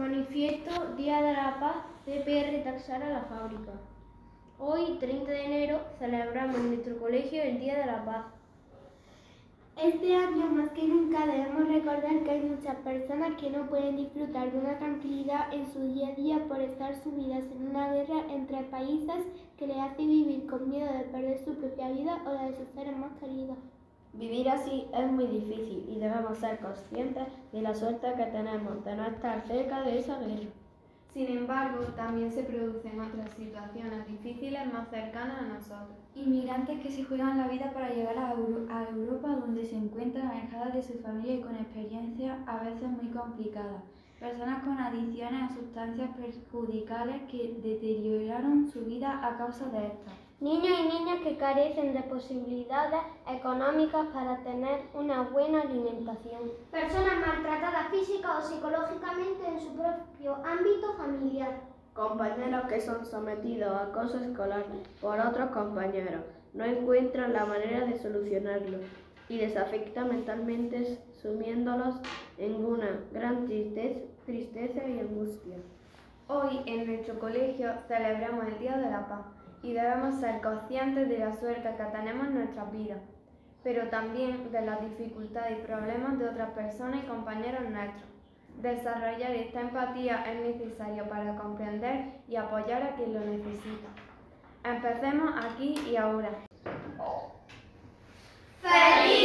manifiesto Día de la Paz CPR Taxara la fábrica. Hoy, 30 de enero, celebramos en nuestro colegio el Día de la Paz. Este año más que nunca debemos recordar que hay muchas personas que no pueden disfrutar de una tranquilidad en su día a día por estar sumidas en una guerra entre países que les hace vivir con miedo de perder su propia vida o de sus seres más queridos. Vivir así es muy difícil y debemos ser conscientes de la suerte que tenemos de no estar cerca de esa guerra. Sin embargo, también se producen otras situaciones difíciles más cercanas a nosotros. Inmigrantes que se juegan la vida para llegar a, Euro a Europa donde se encuentran alejadas de su familia y con experiencias a veces muy complicadas. Personas con adicciones a sustancias perjudiciales que deterioraron su vida a causa de estas. Niños y niñas que carecen de posibilidades económicas para tener una buena alimentación. Personas maltratadas física o psicológicamente en su propio ámbito familiar. Compañeros que son sometidos a acoso escolar por otros compañeros, no encuentran la manera de solucionarlo y les afecta mentalmente sumiéndolos en una gran tristeza, tristeza y angustia. Hoy en nuestro colegio celebramos el Día de la Paz y debemos ser conscientes de la suerte que tenemos en nuestras vidas, pero también de las dificultades y problemas de otras personas y compañeros nuestros. Desarrollar esta empatía es necesario para comprender y apoyar a quien lo necesita. Empecemos aquí y ahora. ¡Feliz